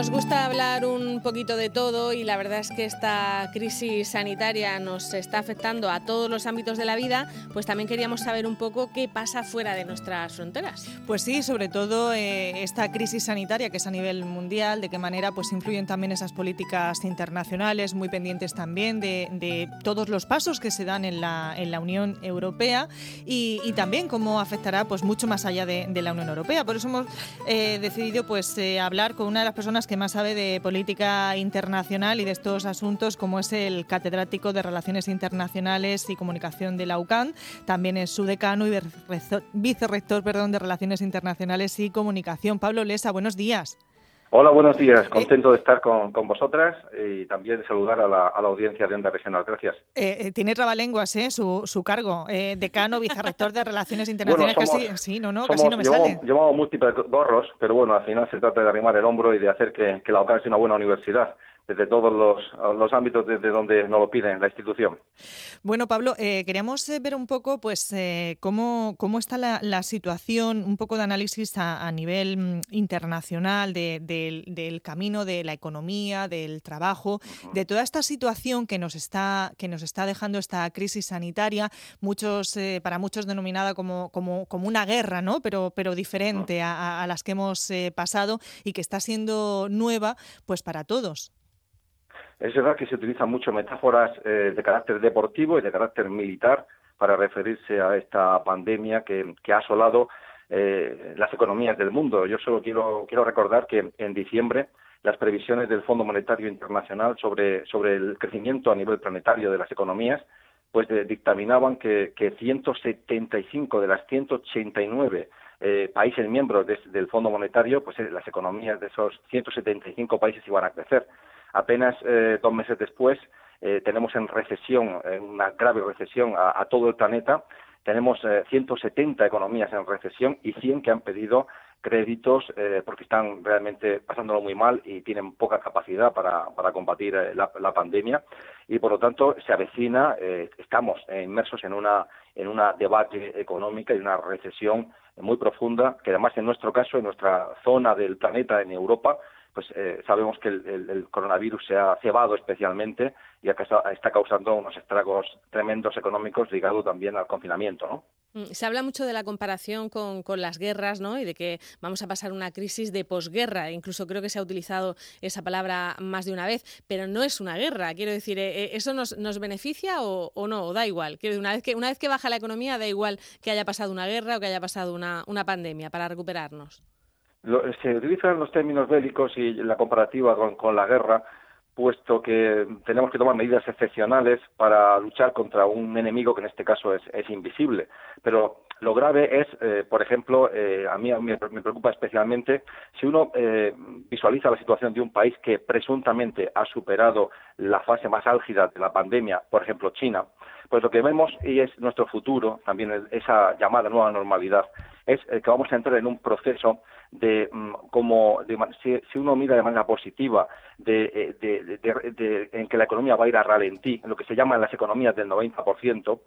nos gusta hablar un poquito de todo y la verdad es que esta crisis sanitaria nos está afectando a todos los ámbitos de la vida, pues también queríamos saber un poco qué pasa fuera de nuestras fronteras. Pues sí, sobre todo eh, esta crisis sanitaria que es a nivel mundial, de qué manera pues influyen también esas políticas internacionales, muy pendientes también de, todos los pasos que se dan en la, en la Unión Europea y, también cómo afectará pues mucho más allá de, la Unión Europea. Por eso hemos eh, decidido pues eh, hablar con una de las personas que más sabe de política internacional y de estos asuntos, como es el catedrático de Relaciones Internacionales y Comunicación de la UCAN. También es su decano y vicerrector perdón, de Relaciones Internacionales y Comunicación. Pablo Lesa, buenos días. Hola, buenos días. Eh, Contento de estar con, vosotras y también de saludar a la, audiencia de Onda Regional. Gracias. Eh, eh, tiene trabalenguas, ¿eh? Su, su cargo. decano, vicerrector de Relaciones Internacionales. casi, sí, no, no, casi no me sale. Llevamos múltiples gorros, pero bueno, al final se trata de arrimar el hombro y de hacer que, que la UCAN sea una buena universidad desde todos los, ámbitos desde donde nos lo piden la institución. Bueno, Pablo, eh, queríamos eh, ver un poco pues eh, cómo, cómo está la, situación, un poco de análisis a, nivel mm, internacional del camino de la economía, del trabajo, de toda esta situación que nos está, que nos está dejando esta crisis sanitaria, muchos, para muchos denominada como, como, como, una guerra, ¿no? pero, pero diferente a, a las que hemos pasado y que está siendo nueva pues para todos. Es verdad que se utilizan mucho metáforas eh, de carácter deportivo y de carácter militar para referirse a esta pandemia que, ha asolado eh, las economías del mundo. Yo solo quiero, quiero recordar que en diciembre las previsiones del Fondo Monetario Internacional sobre, sobre el crecimiento a nivel planetario de las economías pues eh, dictaminaban que, que 175 de las 189 países miembros del Fondo Monetario, pues las economías de esos 175 países iban a crecer. Apenas eh, dos meses después eh, tenemos en recesión, en una grave recesión a, todo el planeta. Tenemos 170 eh, economías en recesión y 100 que han pedido créditos porque están realmente pasándolo muy mal y tienen poca capacidad para, combatir la, pandemia y por lo tanto se avecina, estamos inmersos en una en una debate económica y una recesión muy profunda que además en nuestro caso en nuestra zona del planeta en Europa pues eh, sabemos que el, coronavirus se ha cebado especialmente y está causando unos estragos tremendos económicos ligados también al confinamiento, ¿no? Mm, se habla mucho de la comparación con, las guerras, ¿no? Y de que vamos a pasar una crisis de posguerra. Incluso creo que se ha utilizado esa palabra más de una vez, pero no es una guerra. Quiero decir, eh, eh, ¿eso nos, beneficia o, no? ¿O da igual? Quiero decir, una vez, que, una vez que baja la economía, da igual que haya pasado una guerra o que haya pasado una pandemia para recuperarnos se utilizan los términos bélicos y la comparativa con, la guerra, puesto que tenemos que tomar medidas excepcionales para luchar contra un enemigo que en este caso es, invisible. Pero lo grave es, eh, por ejemplo, eh, a mí me, preocupa especialmente si uno eh, visualiza la situación de un país que presuntamente ha superado la fase más álgida de la pandemia, por ejemplo China, pues lo que vemos y es nuestro futuro, también esa llamada nueva normalidad, es que vamos a entrar en un proceso de mm, como si, uno mira de manera positiva de, eh, en que la economía va a ir a ralentí, en lo que se llama las economías del 90%,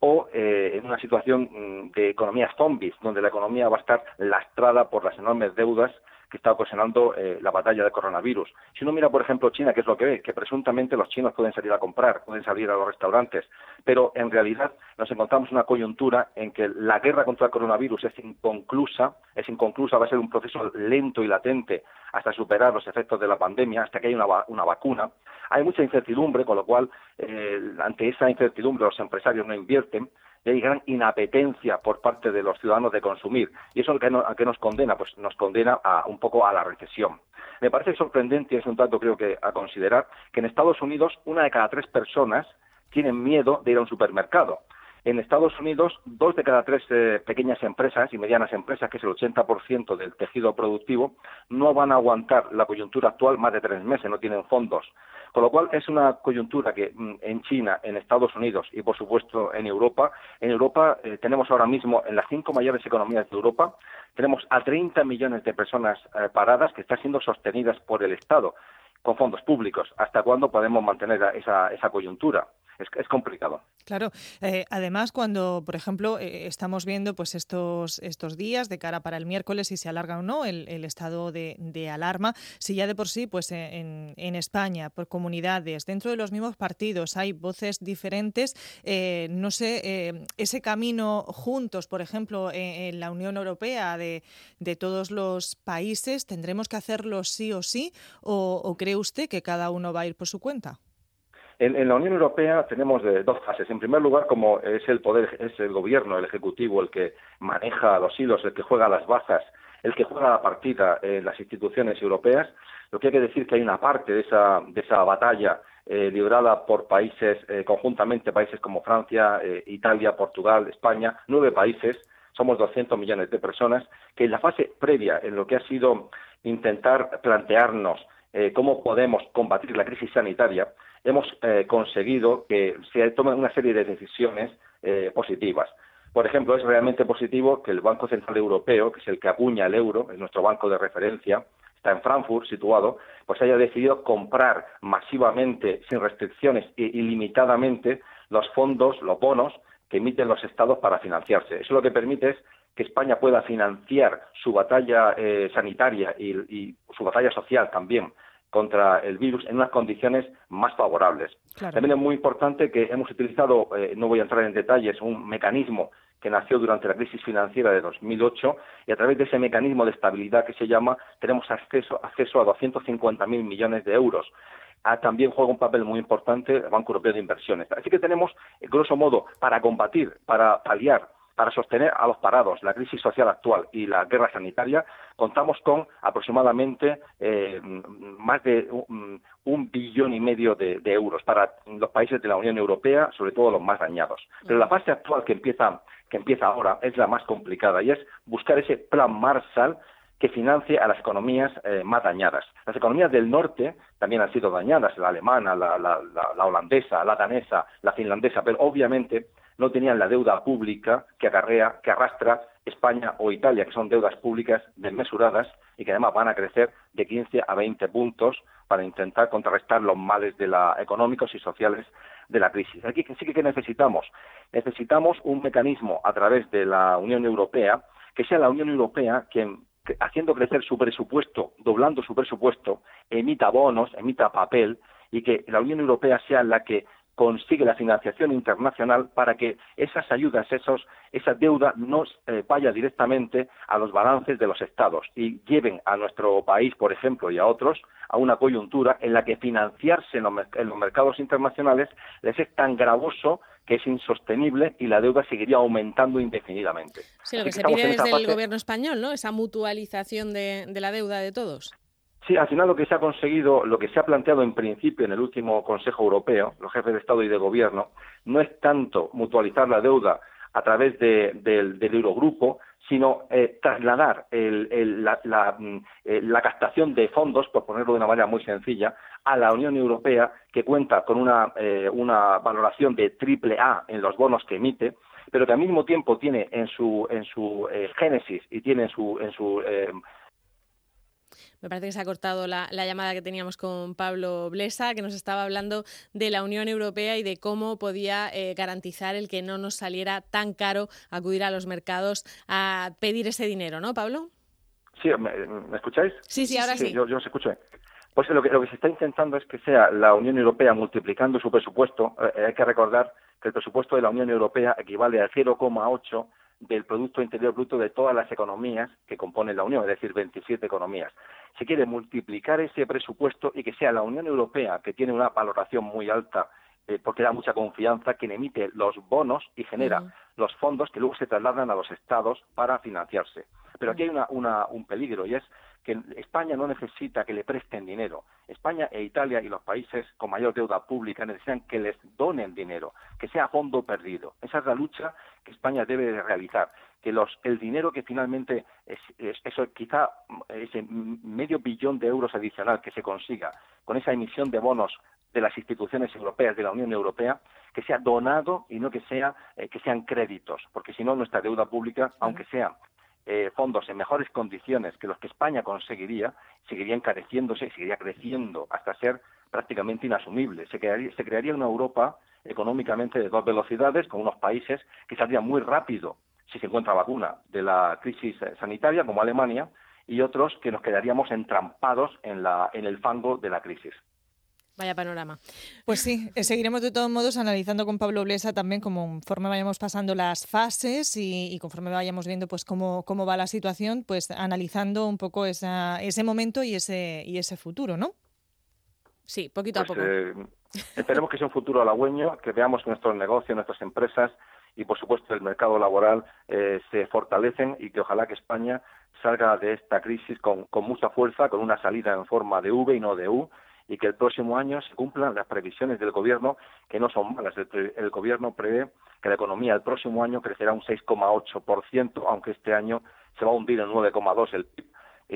o eh, en una situación mm, de economías zombies, donde la economía va a estar lastrada por las enormes deudas que está ocasionando eh, la batalla del coronavirus. Si uno mira, por ejemplo, China, ¿qué es lo que ve? Que presuntamente los chinos pueden salir a comprar, pueden salir a los restaurantes, pero en realidad nos encontramos una coyuntura en que la guerra contra el coronavirus es inconclusa, es inconclusa, va a ser un proceso lento y latente hasta superar los efectos de la pandemia, hasta que haya una, vacuna. Hay mucha incertidumbre, con lo cual, eh, ante esa incertidumbre los empresarios no invierten, y hay gran inapetencia por parte de los ciudadanos de consumir. ¿Y eso a qué nos condena? Pues nos condena a, un poco a la recesión. Me parece sorprendente, y es un dato creo que a considerar, que en Estados Unidos una de cada tres personas tienen miedo de ir a un supermercado. En Estados Unidos, dos de cada tres eh, pequeñas empresas y medianas empresas, que es el 80% del tejido productivo, no van a aguantar la coyuntura actual más de tres meses, no tienen fondos. Con lo cual es una coyuntura que mm, en China, en Estados Unidos y por supuesto en Europa, en Europa eh, tenemos ahora mismo en las cinco mayores economías de Europa, tenemos a 30 millones de personas eh, paradas que están siendo sostenidas por el Estado con fondos públicos. ¿Hasta cuándo podemos mantener esa, esa coyuntura? Es, complicado. Claro, eh, además cuando, por ejemplo, eh, estamos viendo pues estos, estos días de cara para el miércoles si se alarga o no el, estado de, alarma, si ya de por sí pues en, en, España, por comunidades, dentro de los mismos partidos hay voces diferentes, eh, no sé, ese camino juntos, por ejemplo, en, la Unión Europea de, de, todos los países, ¿tendremos que hacerlo sí o sí o cree usted que cada uno va a ir por su cuenta? En, la Unión Europea tenemos dos fases. En primer lugar, como es el poder, es el gobierno, el ejecutivo, el que maneja los hilos, el que juega las bazas, el que juega la partida en las instituciones europeas, lo que hay que decir que hay una parte de esa, de esa batalla eh, librada por países, eh, conjuntamente países como Francia, eh, Italia, Portugal, España, nueve países, somos 200 millones de personas, que en la fase previa, en lo que ha sido intentar plantearnos cómo podemos combatir la crisis sanitaria, hemos eh, conseguido que se tomen una serie de decisiones eh, positivas. Por ejemplo, es realmente positivo que el Banco Central Europeo, que es el que acuña el euro, es nuestro banco de referencia, está en Frankfurt situado, pues haya decidido comprar masivamente, sin restricciones e ilimitadamente, los fondos, los bonos que emiten los estados para financiarse. Eso lo que permite es que España pueda financiar su batalla eh, sanitaria y, su batalla social también contra el virus en unas condiciones más favorables. También es muy importante que hemos utilizado, eh, no voy a entrar en detalles, un mecanismo que nació durante la crisis financiera de 2008 y a través de ese mecanismo de estabilidad que se llama tenemos acceso, acceso a 250.000 millones de euros. Ah, también juega un papel muy importante el Banco Europeo de Inversiones. Así que tenemos, grosso modo, para combatir, para paliar para sostener a los parados, la crisis social actual y la guerra sanitaria, contamos con aproximadamente eh, más de un, billón y medio de, euros para los países de la Unión Europea, sobre todo los más dañados. Pero la fase actual que empieza, que empieza ahora es la más complicada y es buscar ese plan Marshall que financie a las economías eh, más dañadas. Las economías del norte también han sido dañadas, la alemana, la, la holandesa, la danesa, la finlandesa, pero obviamente no tenían la deuda pública que acarrea, que arrastra España o Italia, que son deudas públicas desmesuradas y que además van a crecer de 15 a 20 puntos para intentar contrarrestar los males de la, económicos y sociales de la crisis. Aquí sí que necesitamos. Necesitamos un mecanismo a través de la Unión Europea, que sea la Unión Europea quien haciendo crecer su presupuesto, doblando su presupuesto, emita bonos, emita papel y que la Unión Europea sea la que consigue la financiación internacional para que esas ayudas, esos, esa deuda no eh, vaya directamente a los balances de los estados y lleven a nuestro país, por ejemplo, y a otros a una coyuntura en la que financiarse en los, mercados internacionales les es tan gravoso que es insostenible y la deuda seguiría aumentando indefinidamente. Sí, lo que, se pide desde el gobierno español, ¿no? Esa mutualización de la deuda de todos. Sí, al final lo que se ha conseguido, lo que se ha planteado en principio en el último Consejo Europeo, los jefes de Estado y de Gobierno, no es tanto mutualizar la deuda a través del, Eurogrupo, sino eh, trasladar mm, eh, la, captación de fondos, por ponerlo de una manera muy sencilla, a la Unión Europea, que cuenta con una, eh, una valoración de triple A en los bonos que emite, pero que al mismo tiempo tiene en su, en su génesis y tiene en su, en su me parece que se ha cortado la, llamada que teníamos con Pablo Blesa, que nos estaba hablando de la Unión Europea y de cómo podía eh, garantizar el que no nos saliera tan caro acudir a los mercados a pedir ese dinero, ¿no, Pablo? Sí, ¿me, escucháis? Sí, sí, ahora sí. Yo, yo os escucho. Pues lo que, lo que se está intentando es que sea la Unión Europea multiplicando su presupuesto. Eh, hay que recordar que el presupuesto de la Unión Europea equivale al 0,8 del Producto Interior Bruto de todas las economías que componen la Unión, es decir, 27 economías. Se quiere multiplicar ese presupuesto y que sea la Unión Europea, que tiene una valoración muy alta, eh, porque da mucha confianza, quien emite los bonos y genera los fondos que luego se trasladan a los estados para financiarse. Pero aquí hay un peligro y es que España no necesita que le presten dinero. España e Italia y los países con mayor deuda pública necesitan que les donen dinero, que sea fondo perdido. Esa es la lucha que España debe realizar. Que los, el dinero que finalmente, es, eso quizá ese medio billón de euros adicional que se consiga con esa emisión de bonos de las instituciones europeas, de la Unión Europea, que sea donado y no que sea eh, que sean créditos, porque si no nuestra deuda pública, aunque sea eh, fondos en mejores condiciones que los que España conseguiría, seguiría encareciéndose seguiría creciendo hasta ser prácticamente inasumible. Se crearía, una Europa económicamente de dos velocidades con unos países que saldrían muy rápido si se encuentra vacuna de la crisis sanitaria, como Alemania, y otros que nos quedaríamos entrampados en, la, en el fango de la crisis. Vaya panorama. Pues sí, eh, seguiremos de todos modos analizando con Pablo Blesa también conforme vayamos pasando las fases y, conforme vayamos viendo pues cómo, cómo va la situación, pues analizando un poco esa, ese momento y ese, y ese futuro, ¿no? Sí, poquito a pues, poco. Eh, esperemos que sea un futuro halagüeño, que veamos que nuestros negocios, nuestras empresas y, por supuesto, el mercado laboral eh, se fortalecen y que ojalá que España salga de esta crisis con, con mucha fuerza, con una salida en forma de V y no de U, y que el próximo año se cumplan las previsiones del gobierno, que no son malas. El, gobierno prevé que la economía el próximo año crecerá un 6,8%, aunque este año se va a hundir en 9,2% el PIB.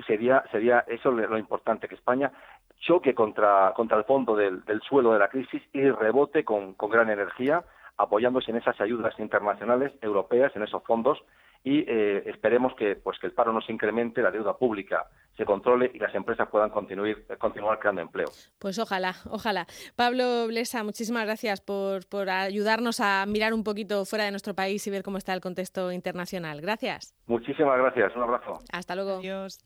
Sería, sería eso lo importante, que España choque contra, contra el fondo del, suelo de la crisis y rebote con, con gran energía, apoyándose en esas ayudas internacionales, europeas, en esos fondos, y eh, esperemos que pues que el paro no se incremente, la deuda pública se controle y las empresas puedan continuar, continuar creando empleo. Pues ojalá, ojalá. Pablo Blesa, muchísimas gracias por, por ayudarnos a mirar un poquito fuera de nuestro país y ver cómo está el contexto internacional. Gracias. Muchísimas gracias. Un abrazo. Hasta luego. Adiós.